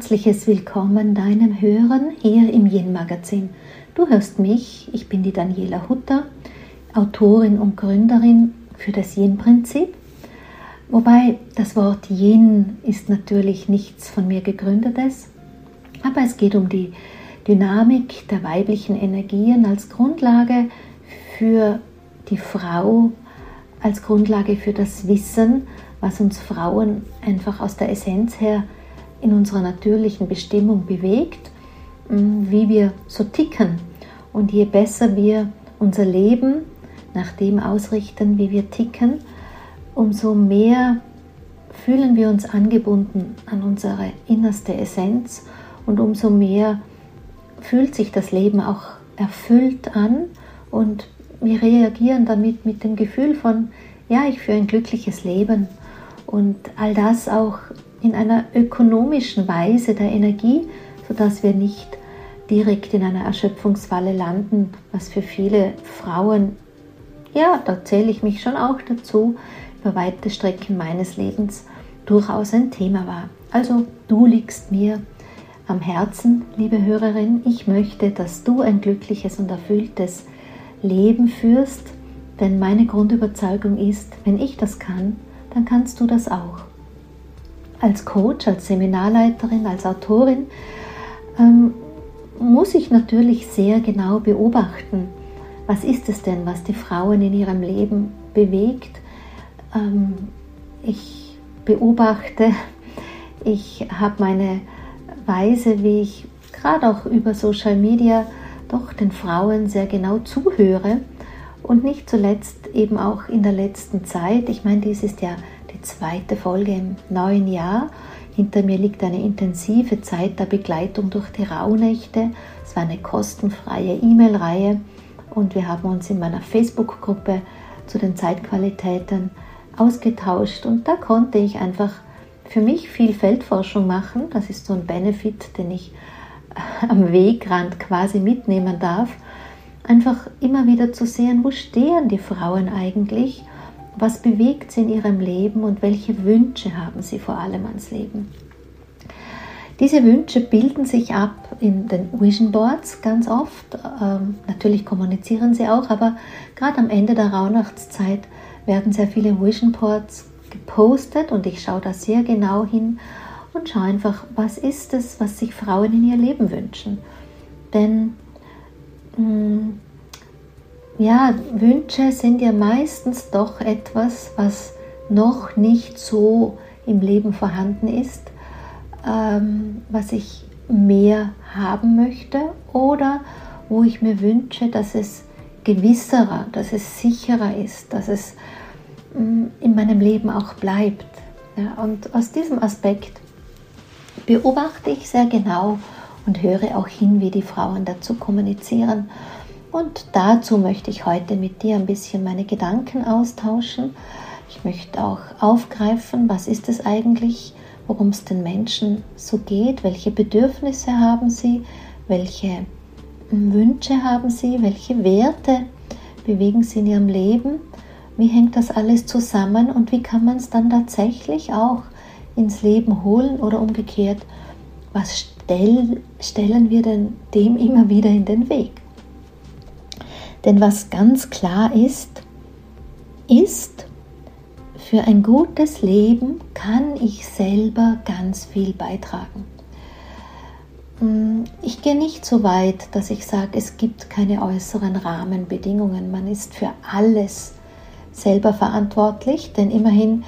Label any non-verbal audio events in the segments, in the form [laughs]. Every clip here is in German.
herzliches Willkommen deinem Hören hier im Yin Magazin. Du hörst mich, ich bin die Daniela Hutter, Autorin und Gründerin für das Yin-Prinzip. Wobei das Wort Yin ist natürlich nichts von mir gegründetes, aber es geht um die Dynamik der weiblichen Energien als Grundlage für die Frau, als Grundlage für das Wissen, was uns Frauen einfach aus der Essenz her in unserer natürlichen Bestimmung bewegt, mm, wie wir so ticken. Und je besser wir unser Leben nach dem ausrichten, wie wir ticken, umso mehr fühlen wir uns angebunden an unsere innerste Essenz und umso mehr fühlt sich das Leben auch erfüllt an und wir reagieren damit mit dem Gefühl von, ja, ich führe ein glückliches Leben und all das auch in einer ökonomischen Weise der Energie, sodass wir nicht direkt in einer Erschöpfungsfalle landen, was für viele Frauen, ja, da zähle ich mich schon auch dazu, über weite Strecken meines Lebens durchaus ein Thema war. Also du liegst mir am Herzen, liebe Hörerin. Ich möchte, dass du ein glückliches und erfülltes Leben führst, denn meine Grundüberzeugung ist, wenn ich das kann, dann kannst du das auch als Coach, als Seminarleiterin, als Autorin ähm, muss ich natürlich sehr genau beobachten, was ist es denn, was die Frauen in ihrem Leben bewegt. Ähm, ich beobachte, [laughs] ich habe meine Weise, wie ich gerade auch über Social Media doch den Frauen sehr genau zuhöre und nicht zuletzt eben auch in der letzten Zeit. Ich meine, dies ist ja zweite Folge im neuen Jahr. Hinter mir liegt eine intensive Zeit der Begleitung durch die Rauhnächte. Es war eine kostenfreie E-Mail-Reihe und wir haben uns in meiner Facebook-Gruppe zu den Zeitqualitäten ausgetauscht und da konnte ich einfach für mich viel Feldforschung machen. Das ist so ein Benefit, den ich am Wegrand quasi mitnehmen darf. Einfach immer wieder zu sehen, wo stehen die Frauen eigentlich was bewegt sie in ihrem Leben und welche Wünsche haben sie vor allem ans Leben? Diese Wünsche bilden sich ab in den Vision Boards ganz oft. Ähm, natürlich kommunizieren sie auch, aber gerade am Ende der Rauhnachtszeit werden sehr viele Vision Boards gepostet und ich schaue da sehr genau hin und schaue einfach, was ist es, was sich Frauen in ihr Leben wünschen. Denn mh, mm, ja, Wünsche sind ja meistens doch etwas, was noch nicht so im Leben vorhanden ist, ähm, was ich mehr haben möchte oder wo ich mir wünsche, dass es gewisserer, dass es sicherer ist, dass es mm, in meinem Leben auch bleibt. Ja, und aus diesem Aspekt beobachte ich sehr genau und höre auch hin, wie die Frauen dazu kommunizieren und dazu möchte ich heute mit dir ein bisschen meine Gedanken austauschen. Ich möchte auch aufgreifen, was ist es eigentlich, worum es den Menschen so geht, welche Bedürfnisse haben sie, welche Wünsche haben sie, welche Werte bewegen sie in ihrem Leben, wie hängt das alles zusammen? Und wie kann man es dann tatsächlich auch ins Leben holen? Oder umgekehrt, was stell, stellen wir denn dem immer wieder in den Weg? Denn was ganz klar ist, ist, für ein gutes Leben kann ich selber ganz viel beitragen. Hm, ich gehe nicht so weit, dass ich sage, es gibt keine äußeren Rahmenbedingungen. Man ist für alles selber verantwortlich, denn immerhin,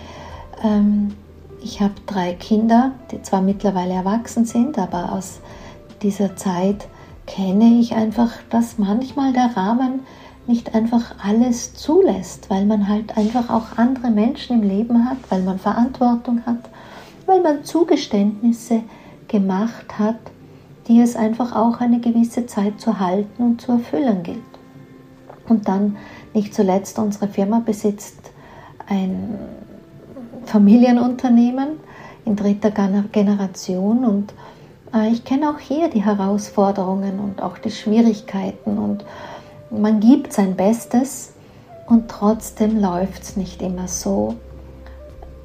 ähm, ich habe drei Kinder, die zwar mittlerweile erwachsen sind, aber aus dieser Zeit kenne ich einfach, dass manchmal der Rahmen nicht einfach alles zulässt, weil man halt einfach auch andere Menschen im Leben hat, weil man Verantwortung hat, weil man Zugeständnisse gemacht hat, die es einfach auch eine gewisse Zeit zu halten und zu erfüllen gilt. Und dann nicht zuletzt unsere Firma besitzt ein Familienunternehmen in dritter Generation und ich kenne auch hier die Herausforderungen und auch die Schwierigkeiten und man gibt sein Bestes und trotzdem läuft es nicht immer so,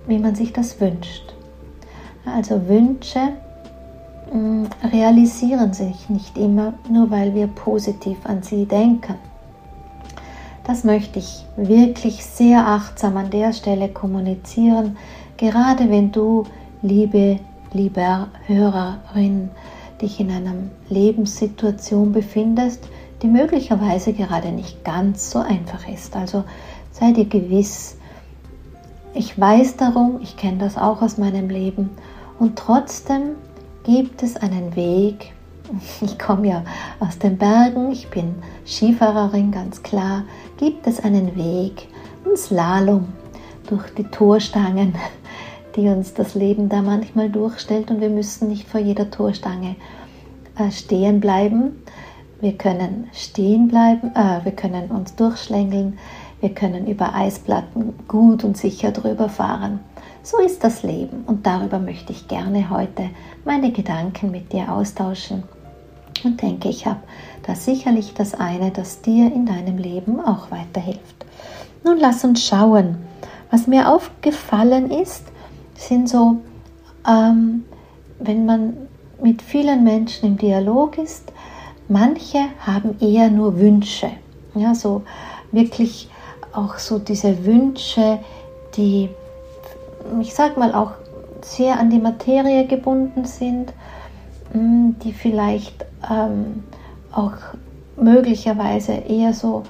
wie man sich das wünscht. Also Wünsche mm, realisieren sich nicht immer, nur weil wir positiv an sie denken. Das möchte ich wirklich sehr achtsam an der Stelle kommunizieren, gerade wenn du, liebe, lieber Hörerin, dich in einer Lebenssituation befindest, die möglicherweise gerade nicht ganz so einfach ist. Also sei dir gewiss, ich weiß darum, ich kenne das auch aus meinem Leben und trotzdem gibt es einen Weg. [laughs] Ich komme ja aus den Bergen, ich bin Skifahrerin, ganz klar. Gibt es einen Weg, ein Slalom durch die Torstangen, die uns das Leben da manchmal durchstellt und wir müssen nicht vor jeder Torstange äh, stehen bleiben. Wir können stehen bleiben, äh, wir können uns durchschlängeln, wir können über Eisplatten gut und sicher drüber fahren. So ist das Leben und darüber möchte ich gerne heute meine Gedanken mit dir austauschen und denke, ich habe da sicherlich das eine, das dir in deinem Leben auch weiterhilft. Nun lass uns schauen. Was mir aufgefallen ist, sind so, ähm, wenn man mit vielen Menschen im Dialog ist, manche haben eher nur Wünsche. Ja, so wirklich auch so diese Wünsche, die ich sag mal, auch sehr an die Materie gebunden sind, mm, die vielleicht ähm, auch möglicherweise eher so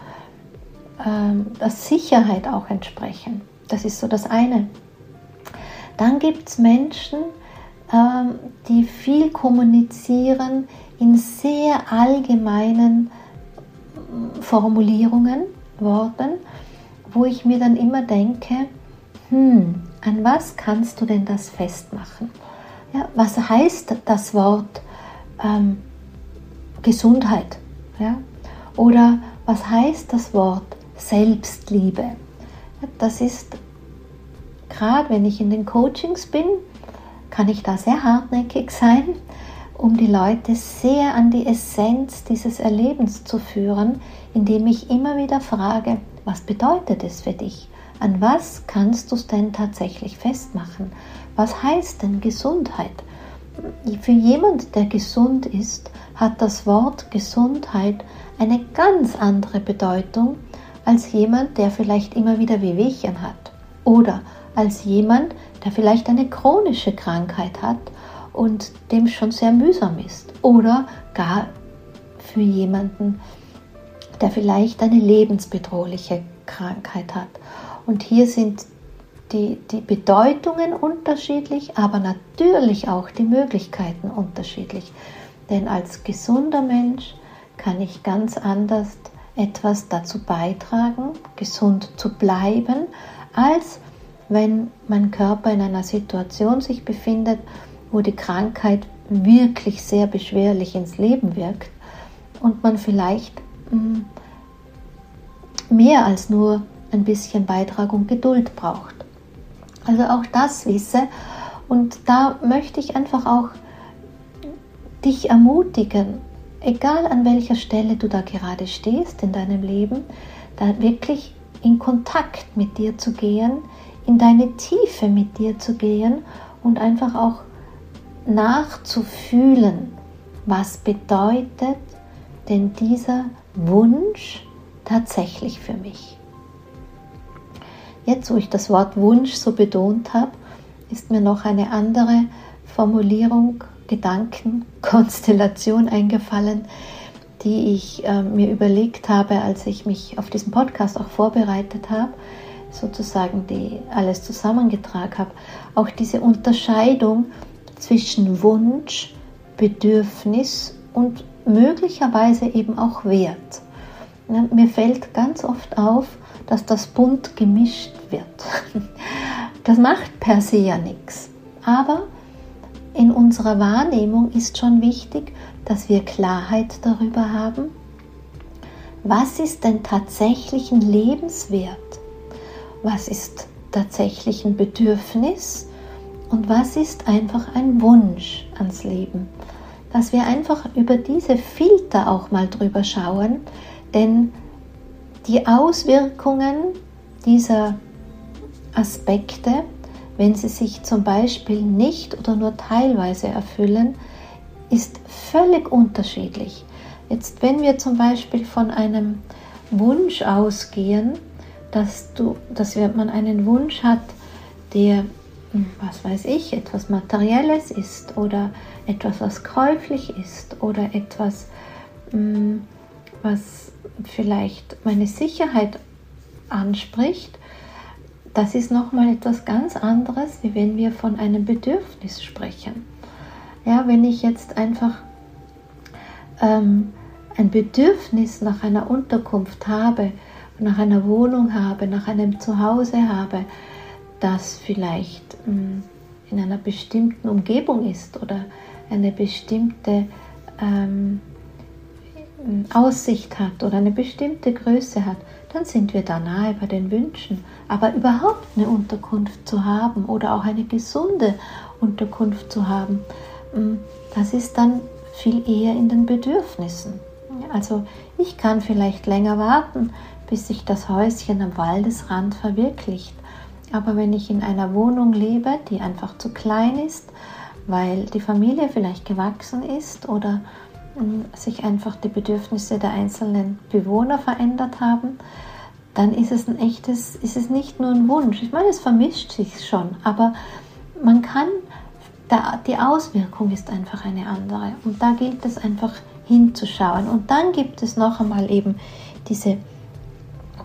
ähm, der Sicherheit auch entsprechen. Das ist so das eine. Dann gibt es Menschen, ähm, die viel kommunizieren in sehr allgemeinen mm, Formulierungen, Worten, wo ich mir dann immer denke, hm, an was kannst du denn das festmachen? Ja, was heißt das Wort ähm, Gesundheit? Ja? Oder was heißt das Wort Selbstliebe? Ja, das ist gerade, wenn ich in den Coachings bin, kann ich da sehr hartnäckig sein, um die Leute sehr an die Essenz dieses Erlebens zu führen, indem ich immer wieder frage, was bedeutet es für dich? An was kannst du es denn tatsächlich festmachen? Was heißt denn Gesundheit? Für jemand, der gesund ist, hat das Wort Gesundheit eine ganz andere Bedeutung als jemand, der vielleicht immer wieder Wehwehchen hat. Oder als jemand, der vielleicht eine chronische Krankheit hat und dem schon sehr mühsam ist. Oder gar für jemanden, der vielleicht eine lebensbedrohliche Krankheit hat und hier sind die, die Bedeutungen unterschiedlich, aber natürlich auch die Möglichkeiten unterschiedlich. Denn als gesunder Mensch kann ich ganz anders etwas dazu beitragen, gesund zu bleiben, als wenn mein Körper in einer Situation sich befindet, wo die Krankheit wirklich sehr beschwerlich ins Leben wirkt und man vielleicht mm, mehr als nur ein bisschen Beitrag und Geduld braucht. Also auch das wisse. Und da möchte ich einfach auch dich ermutigen, egal an welcher Stelle du da gerade stehst in deinem Leben, da wirklich in Kontakt mit dir zu gehen, in deine Tiefe mit dir zu gehen und einfach auch nachzufühlen, was bedeutet denn dieser Wunsch tatsächlich für mich. Jetzt, wo ich das Wort Wunsch so betont habe, ist mir noch eine andere Formulierung, Gedanken, Konstellation [laughs] eingefallen, die ich äh, mir überlegt habe, als ich mich auf diesen Podcast auch vorbereitet habe, sozusagen die alles zusammengetragen habe. Auch diese Unterscheidung zwischen Wunsch, Bedürfnis und möglicherweise eben auch Wert. Mir fällt ganz oft auf, dass das bunt gemischt wird. [laughs] Das macht per se ja nichts. Aber in unserer Wahrnehmung ist schon wichtig, dass wir Klarheit darüber haben, was ist denn tatsächlich ein Lebenswert, was ist tatsächlich ein Bedürfnis und was ist einfach ein Wunsch ans Leben. Dass wir einfach über diese Filter auch mal drüber schauen, denn die Auswirkungen dieser Aspekte, wenn sie sich zum Beispiel nicht oder nur teilweise erfüllen, ist völlig unterschiedlich. Jetzt, wenn wir zum Beispiel von einem Wunsch ausgehen, dass, du, dass man einen Wunsch hat, der, hm, was weiß ich, etwas Materielles ist oder etwas, was käuflich ist oder etwas, hm, was vielleicht meine Sicherheit anspricht, das ist nochmal etwas ganz anderes, wie wenn wir von einem Bedürfnis sprechen. Ja, wenn ich jetzt einfach ähm, ein Bedürfnis nach einer Unterkunft habe, nach einer Wohnung habe, nach einem Zuhause habe, das vielleicht ähm, in einer bestimmten Umgebung ist oder eine bestimmte ähm, Aussicht hat oder eine bestimmte Größe hat, dann sind wir da nahe bei den Wünschen. Aber überhaupt eine Unterkunft zu haben oder auch eine gesunde Unterkunft zu haben, mm, das ist dann viel eher in den Bedürfnissen. Also ich kann vielleicht länger warten, bis sich das Häuschen am Waldesrand verwirklicht. Aber wenn ich in einer Wohnung lebe, die einfach zu klein ist, weil die Familie vielleicht gewachsen ist oder sich einfach die Bedürfnisse der einzelnen Bewohner verändert haben, dann ist es ein echtes, ist es nicht nur ein Wunsch. Ich meine, es vermischt sich schon, aber man kann, die Auswirkung ist einfach eine andere. Und da gilt es einfach hinzuschauen. Und dann gibt es noch einmal eben diese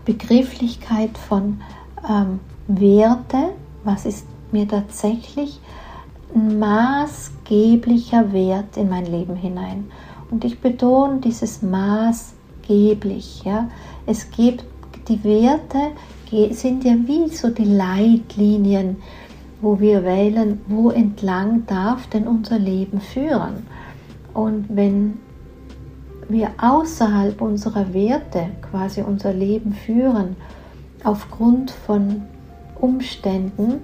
Begrifflichkeit von ähm, Werte, was ist mir tatsächlich ein maßgeblicher Wert in mein Leben hinein. Und ich betone dieses maßgeblich. Ja. Es gibt die Werte, sind ja wie so die Leitlinien, wo wir wählen, wo entlang darf denn unser Leben führen. Und wenn wir außerhalb unserer Werte quasi unser Leben führen, aufgrund von Umständen,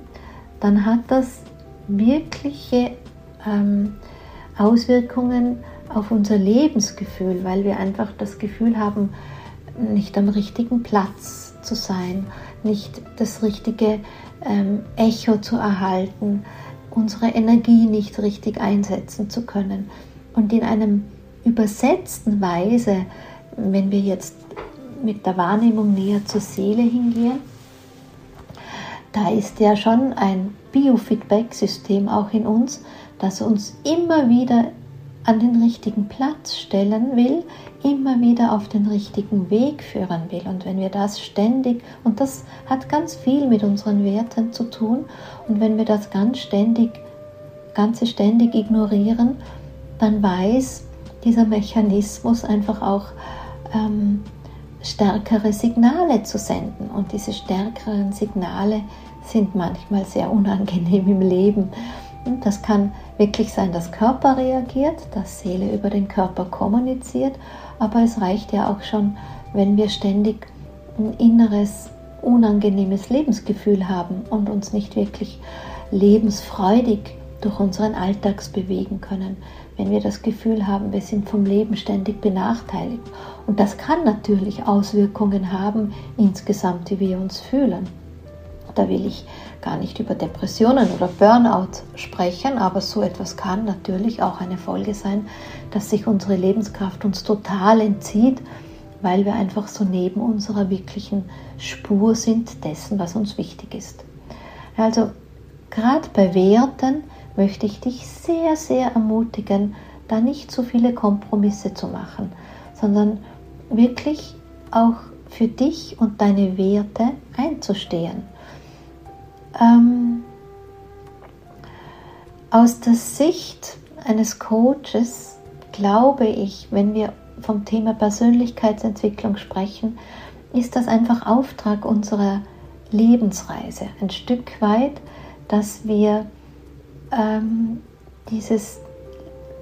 dann hat das wirkliche ähm, Auswirkungen auf unser Lebensgefühl, weil wir einfach das Gefühl haben, nicht am richtigen Platz zu sein, nicht das richtige ähm, Echo zu erhalten, unsere Energie nicht richtig einsetzen zu können. Und in einem übersetzten Weise, wenn wir jetzt mit der Wahrnehmung näher zur Seele hingehen, da ist ja schon ein Biofeedback-System auch in uns, das uns immer wieder an den richtigen Platz stellen will, immer wieder auf den richtigen Weg führen will. Und wenn wir das ständig, und das hat ganz viel mit unseren Werten zu tun, und wenn wir das ganz ständig, ganze ständig ignorieren, dann weiß dieser Mechanismus einfach auch ähm, stärkere Signale zu senden. Und diese stärkeren Signale sind manchmal sehr unangenehm im Leben. Und das kann wirklich sein, dass Körper reagiert, dass Seele über den Körper kommuniziert, aber es reicht ja auch schon, wenn wir ständig ein inneres, unangenehmes Lebensgefühl haben und uns nicht wirklich lebensfreudig durch unseren Alltags bewegen können, wenn wir das Gefühl haben, wir sind vom Leben ständig benachteiligt. Und das kann natürlich Auswirkungen haben insgesamt, wie wir uns fühlen. Da will ich gar nicht über Depressionen oder Burnout sprechen, aber so etwas kann natürlich auch eine Folge sein, dass sich unsere Lebenskraft uns total entzieht, weil wir einfach so neben unserer wirklichen Spur sind dessen, was uns wichtig ist. Also gerade bei Werten möchte ich dich sehr, sehr ermutigen, da nicht so viele Kompromisse zu machen, sondern wirklich auch für dich und deine Werte einzustehen ähm, aus der Sicht eines Coaches glaube ich, wenn wir vom Thema Persönlichkeitsentwicklung sprechen, ist das einfach Auftrag unserer Lebensreise. Ein Stück weit, dass wir ähm, dieses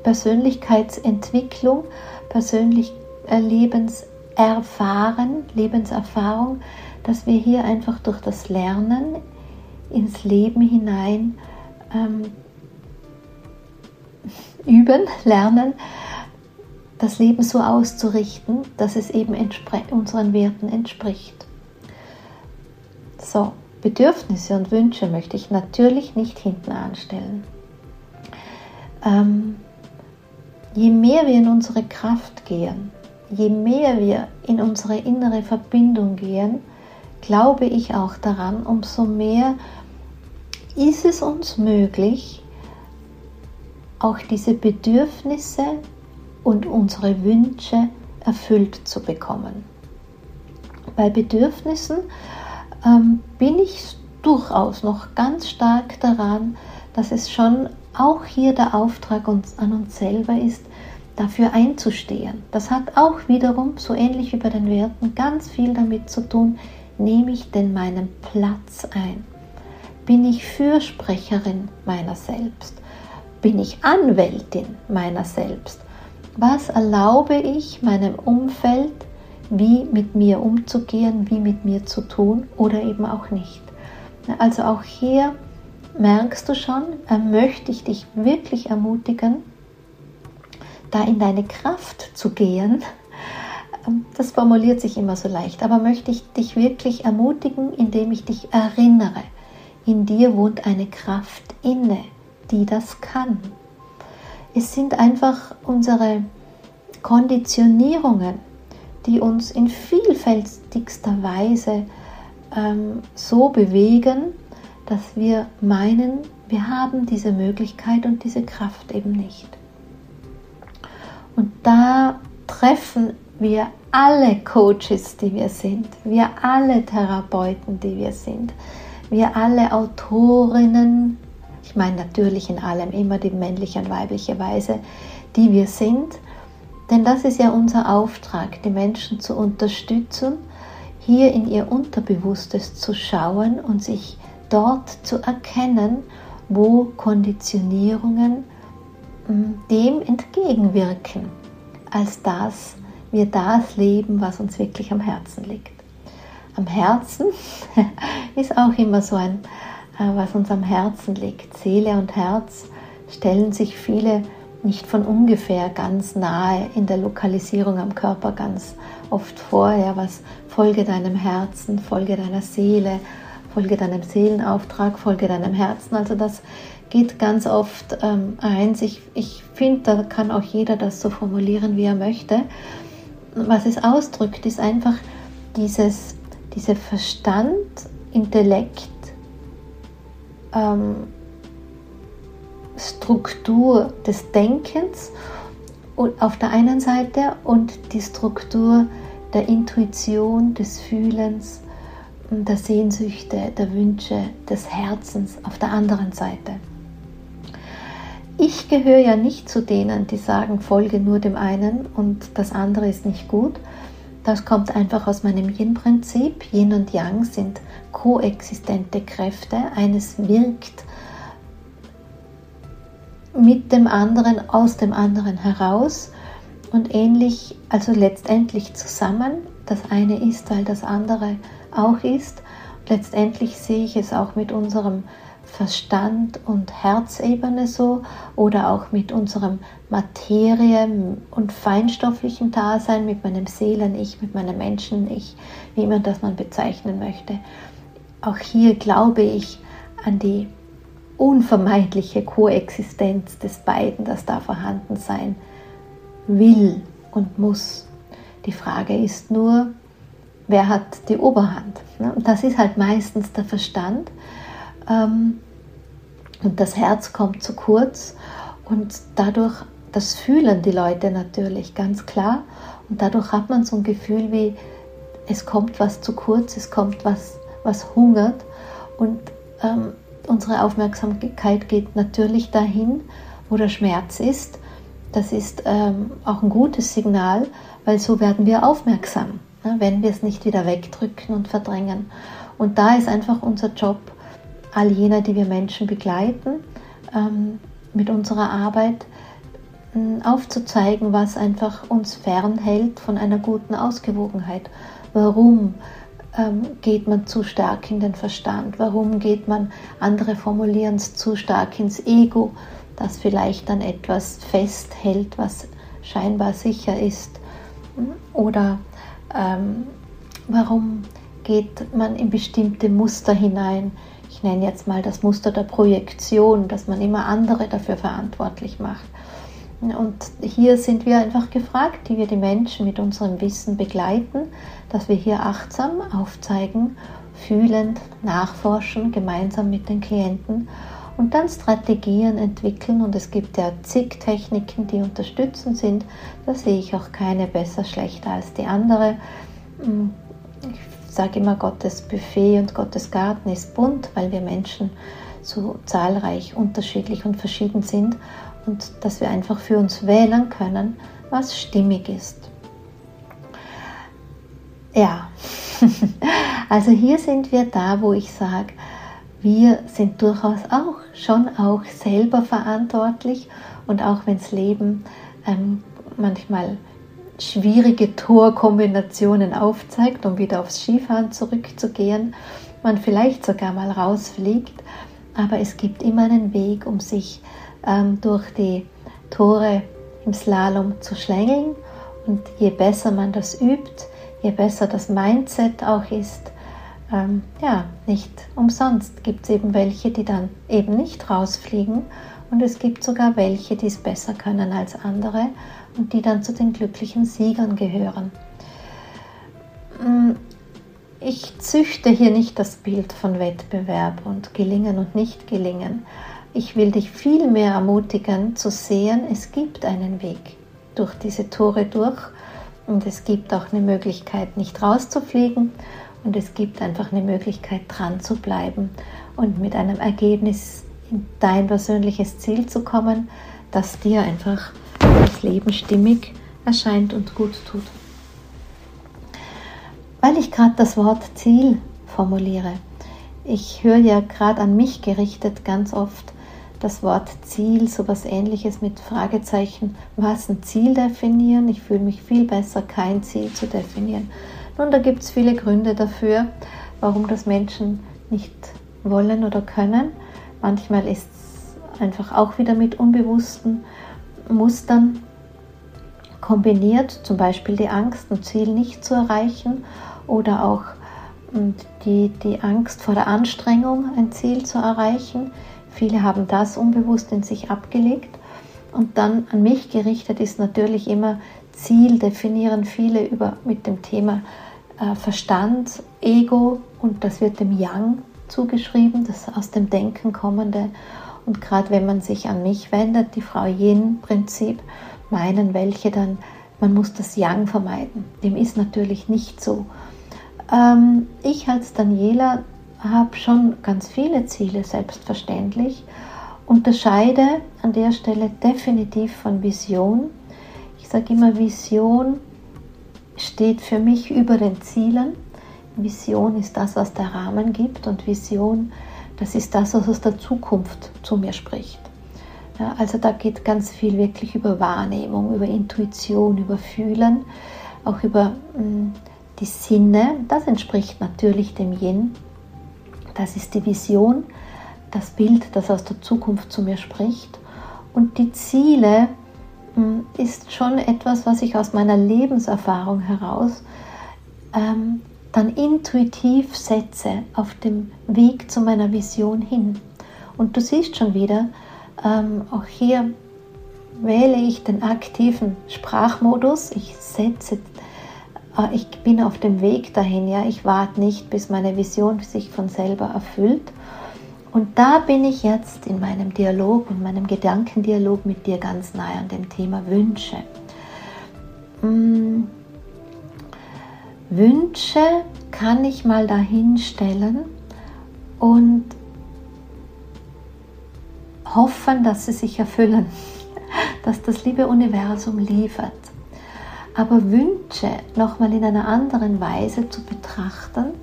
Persönlichkeitsentwicklung, persönlich äh, Lebenserfahren, Lebenserfahrung, dass wir hier einfach durch das Lernen ins Leben hinein ähm, üben, [laughs] lernen, das Leben so auszurichten, dass es eben unseren Werten entspricht. So, Bedürfnisse und Wünsche möchte ich natürlich nicht hinten anstellen. Ähm, je mehr wir in unsere Kraft gehen, je mehr wir in unsere innere Verbindung gehen, glaube ich auch daran, umso mehr ist es uns möglich, auch diese Bedürfnisse und unsere Wünsche erfüllt zu bekommen. Bei Bedürfnissen ähm, bin ich durchaus noch ganz stark daran, dass es schon auch hier der Auftrag uns, an uns selber ist, dafür einzustehen. Das hat auch wiederum, so ähnlich wie bei den Werten, ganz viel damit zu tun, nehme ich denn meinen Platz ein? Bin ich Fürsprecherin meiner selbst? Bin ich Anwältin meiner selbst? Was erlaube ich meinem Umfeld, wie mit mir umzugehen, wie mit mir zu tun oder eben auch nicht? Also auch hier merkst du schon, möchte ich dich wirklich ermutigen, da in deine Kraft zu gehen. Das formuliert sich immer so leicht, aber möchte ich dich wirklich ermutigen, indem ich dich erinnere. In dir wohnt eine Kraft inne, die das kann. Es sind einfach unsere Konditionierungen, die uns in vielfältigster Weise ähm, so bewegen, dass wir meinen, wir haben diese Möglichkeit und diese Kraft eben nicht. Und da treffen wir alle Coaches, die wir sind, wir alle Therapeuten, die wir sind, wir alle Autorinnen, ich meine natürlich in allem immer die männliche und weibliche Weise, die wir sind, denn das ist ja unser Auftrag, die Menschen zu unterstützen, hier in ihr Unterbewusstes zu schauen und sich dort zu erkennen, wo Konditionierungen hm, dem entgegenwirken, als dass wir das leben, was uns wirklich am Herzen liegt. Am Herzen [laughs] ist auch immer so ein, äh, was uns am Herzen liegt. Seele und Herz stellen sich viele nicht von ungefähr ganz nahe in der Lokalisierung am Körper ganz oft vor, ja, was folge deinem Herzen, folge deiner Seele, folge deinem Seelenauftrag, folge deinem Herzen. Also das geht ganz oft ähm, eins. Ich, ich finde, da kann auch jeder das so formulieren, wie er möchte. Was es ausdrückt, ist einfach dieses, diese Verstand, Intellekt, ähm, Struktur des Denkens auf der einen Seite und die Struktur der Intuition, des Fühlens, der Sehnsüchte, der Wünsche, des Herzens auf der anderen Seite. Ich gehöre ja nicht zu denen, die sagen, folge nur dem einen und das andere ist nicht gut. Das kommt einfach aus meinem Yin-Prinzip. Yin und Yang sind koexistente Kräfte. Eines wirkt mit dem anderen, aus dem anderen heraus und ähnlich, also letztendlich zusammen. Das eine ist, weil das andere auch ist. Letztendlich sehe ich es auch mit unserem Verstand und Herzebene so oder auch mit unserem Materie- und feinstofflichen Dasein, mit meinem Seelen-Ich, mit meinem Menschen-Ich, wie immer das man bezeichnen möchte. Auch hier glaube ich an die unvermeidliche Koexistenz des beiden, das da vorhanden sein will und muss. Die Frage ist nur, wer hat die Oberhand? Ne? Und das ist halt meistens der Verstand. Ähm, und das Herz kommt zu kurz und dadurch, das fühlen die Leute natürlich ganz klar und dadurch hat man so ein Gefühl wie, es kommt was zu kurz, es kommt was, was hungert und ähm, unsere Aufmerksamkeit geht natürlich dahin, wo der Schmerz ist. Das ist ähm, auch ein gutes Signal, weil so werden wir aufmerksam, ne, wenn wir es nicht wieder wegdrücken und verdrängen. Und da ist einfach unser Job, all jener, die wir Menschen begleiten, ähm, mit unserer Arbeit äh, aufzuzeigen, was einfach uns fernhält von einer guten Ausgewogenheit. Warum ähm, geht man zu stark in den Verstand? Warum geht man, andere formulieren es, zu stark ins Ego, das vielleicht dann etwas festhält, was scheinbar sicher ist? Oder ähm, warum geht man in bestimmte Muster hinein? ich nenne jetzt mal das Muster der Projektion, dass man immer andere dafür verantwortlich macht. Und hier sind wir einfach gefragt, die wir die Menschen mit unserem Wissen begleiten, dass wir hier achtsam aufzeigen, fühlend nachforschen, gemeinsam mit den Klienten und dann Strategien entwickeln. Und es gibt ja zig Techniken, die unterstützend sind. Da sehe ich auch keine besser, schlechter als die andere. Hm, ich sage immer, Gottes Buffet und Gottes Garten ist bunt, weil wir Menschen so zahlreich, unterschiedlich und verschieden sind und dass wir einfach für uns wählen können, was stimmig ist. Ja, [laughs] also hier sind wir da, wo ich sage, wir sind durchaus auch schon auch selber verantwortlich und auch wenn das Leben ähm, manchmal schwierige Torkombinationen aufzeigt, um wieder aufs Skifahren zurückzugehen, man vielleicht sogar mal rausfliegt, aber es gibt immer einen Weg, um sich ähm, durch die Tore im Slalom zu schlängeln und je besser man das übt, je besser das Mindset auch ist, ähm, ja, nicht umsonst gibt es eben welche, die dann eben nicht rausfliegen und es gibt sogar welche, die es besser können als andere und die dann zu den glücklichen Siegern gehören. Ich züchte hier nicht das Bild von Wettbewerb und Gelingen und Nicht-Gelingen. Ich will dich vielmehr ermutigen zu sehen, es gibt einen Weg durch diese Tore durch und es gibt auch eine Möglichkeit, nicht rauszufliegen und es gibt einfach eine Möglichkeit, dran zu bleiben und mit einem Ergebnis in dein persönliches Ziel zu kommen, das dir einfach das Leben stimmig erscheint und gut tut. Weil ich gerade das Wort Ziel formuliere. Ich höre ja gerade an mich gerichtet ganz oft das Wort Ziel, so was ähnliches mit Fragezeichen, was ein Ziel definieren. Ich fühle mich viel besser, kein Ziel zu definieren. Nun, da gibt es viele Gründe dafür, warum das Menschen nicht wollen oder können. Manchmal ist es einfach auch wieder mit unbewussten Mustern kombiniert, zum Beispiel die Angst, ein Ziel nicht zu erreichen oder auch die, die Angst vor der Anstrengung, ein Ziel zu erreichen. Viele haben das unbewusst in sich abgelegt. Und dann an mich gerichtet ist natürlich immer Ziel, definieren viele über, mit dem Thema äh, Verstand, Ego und das wird dem Yang zugeschrieben, das aus dem Denken kommende. Und gerade wenn man sich an mich wendet, die Frau Yin-Prinzip, meinen welche dann, man muss das Yang vermeiden. Dem ist natürlich nicht so. Ähm, ich als Daniela habe schon ganz viele Ziele, selbstverständlich. Unterscheide an der Stelle definitiv von Vision. Ich sage immer, Vision steht für mich über den Zielen. Vision ist das, was der Rahmen gibt und Vision, das ist das, was aus der Zukunft zu mir spricht. Ja, also da geht ganz viel wirklich über Wahrnehmung, über Intuition, über Fühlen, auch über mh, hm, die Sinne. Das entspricht natürlich dem Yin. Das ist die Vision, das Bild, das aus der Zukunft zu mir spricht. Und die Ziele hm, ist schon etwas, was ich aus meiner Lebenserfahrung heraus ähm, dann intuitiv setze auf dem Weg zu meiner Vision hin. Und du siehst schon wieder, ähm, auch hier wähle ich den aktiven Sprachmodus. Ich setze, ich bin auf dem Weg dahin. Ja, ich warte nicht, bis meine Vision sich von selber erfüllt. Und da bin ich jetzt in meinem Dialog und meinem Gedankendialog mit dir ganz nahe an dem Thema Wünsche. Hm. Wünsche kann ich mal dahin stellen und hoffen, dass sie sich erfüllen, [laughs] dass das liebe Universum liefert. Aber Wünsche nochmal in einer anderen Weise zu betrachten,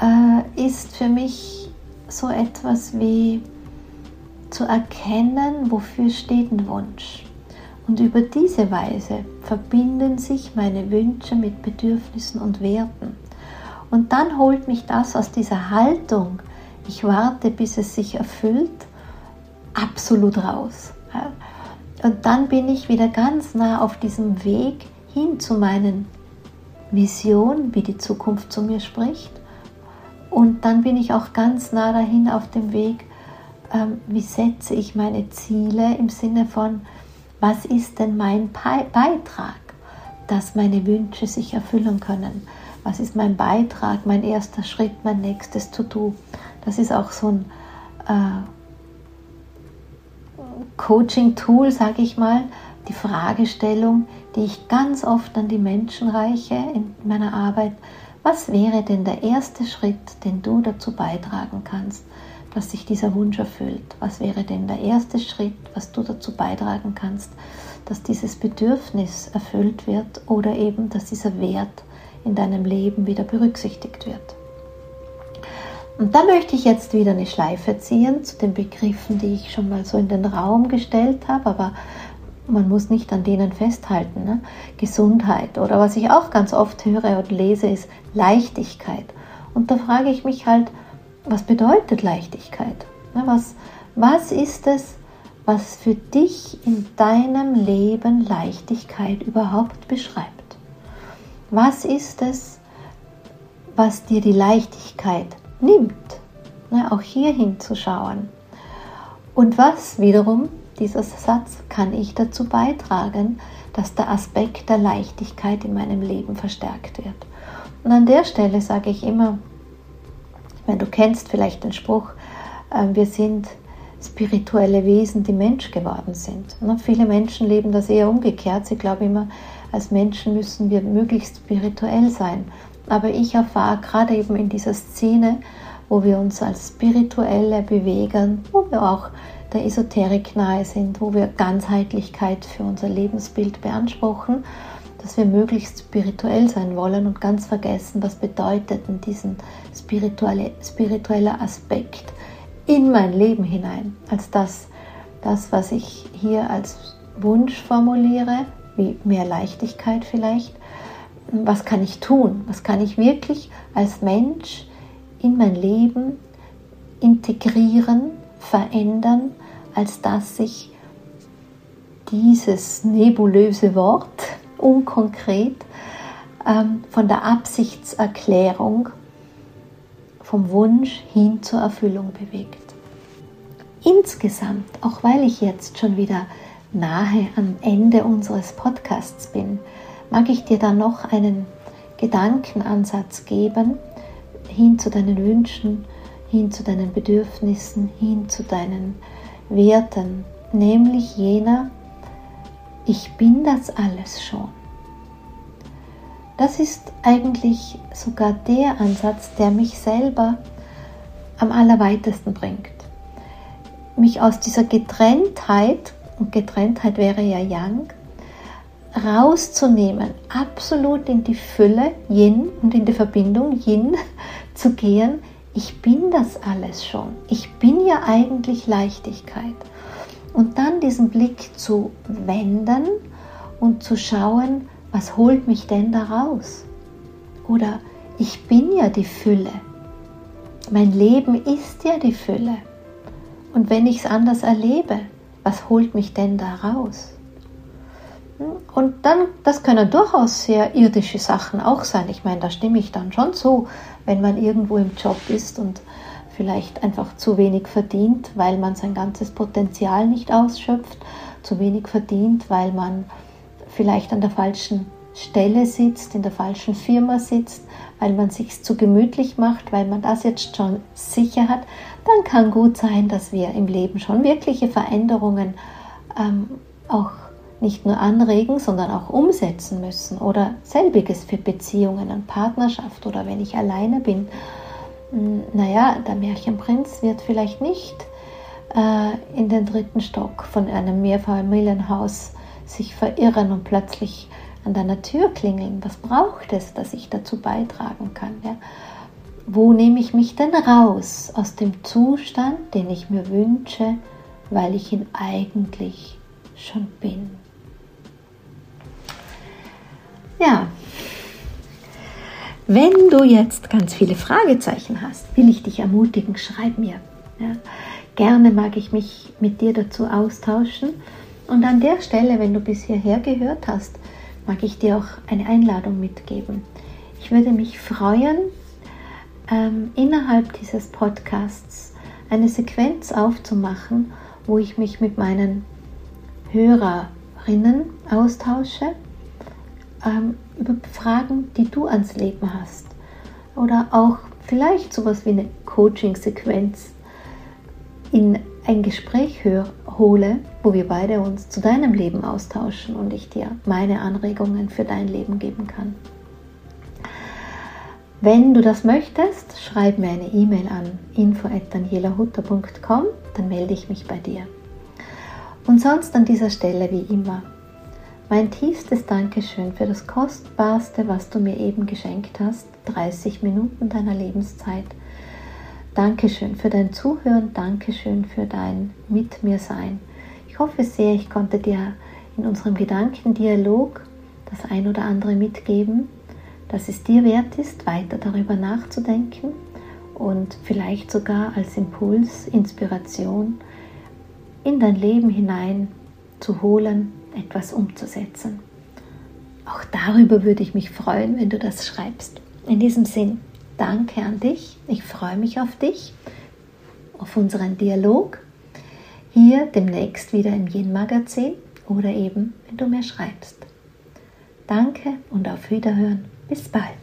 äh, ist für mich so etwas wie zu erkennen, wofür steht ein Wunsch. Und über diese Weise verbinden sich meine Wünsche mit Bedürfnissen und Werten. Und dann holt mich das aus dieser Haltung, ich warte, bis es sich erfüllt, absolut raus. Und dann bin ich wieder ganz nah auf diesem Weg hin zu meinen Visionen, wie die Zukunft zu mir spricht. Und dann bin ich auch ganz nah dahin auf dem Weg, ähm, wie setze ich meine Ziele im Sinne von, was ist denn mein Beitrag, dass meine Wünsche sich erfüllen können? Was ist mein Beitrag, mein erster Schritt, mein nächstes To-Do? Das ist auch so ein äh, Coaching-Tool, sage ich mal, die Fragestellung, die ich ganz oft an die Menschen reiche in meiner Arbeit. Was wäre denn der erste Schritt, den du dazu beitragen kannst, dass sich dieser Wunsch erfüllt? Was wäre denn der erste Schritt, was du dazu beitragen kannst, dass dieses Bedürfnis erfüllt wird oder eben, dass dieser Wert in deinem Leben wieder berücksichtigt wird? Und da möchte ich jetzt wieder eine Schleife ziehen zu den Begriffen, die ich schon mal so in den Raum gestellt habe, aber man muss nicht an denen festhalten. Ne? Gesundheit oder was ich auch ganz oft höre und lese, ist Leichtigkeit. Und da frage ich mich halt, was bedeutet Leichtigkeit? Ne? Was, was ist es, was für dich in deinem Leben Leichtigkeit überhaupt beschreibt? Was ist es, was dir die Leichtigkeit nimmt, ne, auch hier hinzuschauen. Und was wiederum, dieser Satz, kann ich dazu beitragen, dass der Aspekt der Leichtigkeit in meinem Leben verstärkt wird. Und an der Stelle sage ich immer, wenn du kennst vielleicht den Spruch, äh, wir sind spirituelle Wesen, die Mensch geworden sind. Und viele Menschen leben das eher umgekehrt. Sie glauben immer, als Menschen müssen wir möglichst spirituell sein. Aber ich erfahre gerade eben in dieser Szene, wo wir uns als Spirituelle bewegen, wo wir auch der Esoterik nahe sind, wo wir Ganzheitlichkeit für unser Lebensbild beanspruchen, dass wir möglichst spirituell sein wollen und ganz vergessen, was bedeutet denn diesen spirituelle, spiritueller Aspekt in mein Leben hinein, als das, das, was ich hier als Wunsch formuliere, wie mehr Leichtigkeit vielleicht, was kann ich tun? Was kann ich wirklich als Mensch in mein Leben integrieren, verändern, als dass ich dieses nebulöse Wort [laughs] unkonkret ähm, von der Absichtserklärung, vom Wunsch hin zur Erfüllung bewegt. Insgesamt, auch weil ich jetzt schon wieder nahe am Ende unseres Podcasts bin, mag ich dir da noch einen Gedankenansatz geben, hin zu deinen Wünschen, hin zu deinen Bedürfnissen, hin zu deinen Werten, nämlich jener, ich bin das alles schon. Das ist eigentlich sogar der Ansatz, der mich selber am allerweitesten bringt. Mich aus dieser Getrenntheit, und Getrenntheit wäre ja Yang, rauszunehmen, absolut in die Fülle Yin und in die Verbindung Yin [laughs] zu gehen. Ich bin das alles schon. Ich bin ja eigentlich Leichtigkeit. Und dann diesen Blick zu wenden und zu schauen, was holt mich denn da raus? Oder ich bin ja die Fülle. Mein Leben ist ja die Fülle. Und wenn ich es anders erlebe, was holt mich denn da raus? Und dann, das können durchaus sehr irdische Sachen auch sein. Ich meine, da stimme ich dann schon zu, wenn man irgendwo im Job ist und vielleicht einfach zu wenig verdient, weil man sein ganzes Potenzial nicht ausschöpft, zu wenig verdient, weil man vielleicht an der falschen Stelle sitzt, in der falschen Firma sitzt, weil man sich zu gemütlich macht, weil man das jetzt schon sicher hat, dann kann gut sein, dass wir im Leben schon wirkliche Veränderungen ähm, auch nicht nur anregen, sondern auch umsetzen müssen oder selbiges für Beziehungen und Partnerschaft oder wenn ich alleine bin. Hm, naja, der Märchenprinz wird vielleicht nicht äh, in den dritten Stock von einem Mehrfamilienhaus sich verirren und plötzlich an deiner Tür klingeln. Was braucht es, dass ich dazu beitragen kann? Ja? Wo nehme ich mich denn raus aus dem Zustand, den ich mir wünsche, weil ich ihn eigentlich schon bin? Ja, wenn du jetzt ganz viele Fragezeichen hast, will ich dich ermutigen, schreib mir. Ja, gerne mag ich mich mit dir dazu austauschen. Und an der Stelle, wenn du bis hierher gehört hast, mag ich dir auch eine Einladung mitgeben. Ich würde mich freuen, ähm, innerhalb dieses Podcasts eine Sequenz aufzumachen, wo ich mich mit meinen Hörer Hörerinnen austausche ähm, über Fragen, die du ans Leben hast. Oder auch vielleicht sowas wie eine Coaching-Sequenz in ein Gespräch hör, hole, wo wir beide uns zu deinem Leben austauschen und ich dir meine Anregungen für dein Leben geben kann. Wenn du das möchtest, schreib mir eine E-Mail an info@danielahutter.com, dann melde ich mich bei dir. Und sonst an dieser Stelle wie immer mein tiefstes Dankeschön für das Kostbarste, was du mir eben geschenkt hast, 30 Minuten deiner Lebenszeit. Dankeschön für dein Zuhören, Dankeschön für dein Mit mir Sein. Ich hoffe sehr, ich konnte dir in unserem Gedankendialog das ein oder andere mitgeben, dass es dir wert ist, weiter darüber nachzudenken und vielleicht sogar als Impuls, Inspiration in dein Leben hinein zu holen etwas umzusetzen. Auch darüber würde ich mich freuen, wenn du das schreibst. In diesem Sinn, danke an dich. Ich freue mich auf dich, auf unseren Dialog. Hier demnächst wieder im Yin-Magazin oder eben, wenn du mir schreibst. Danke und auf Wiederhören. Bis bald.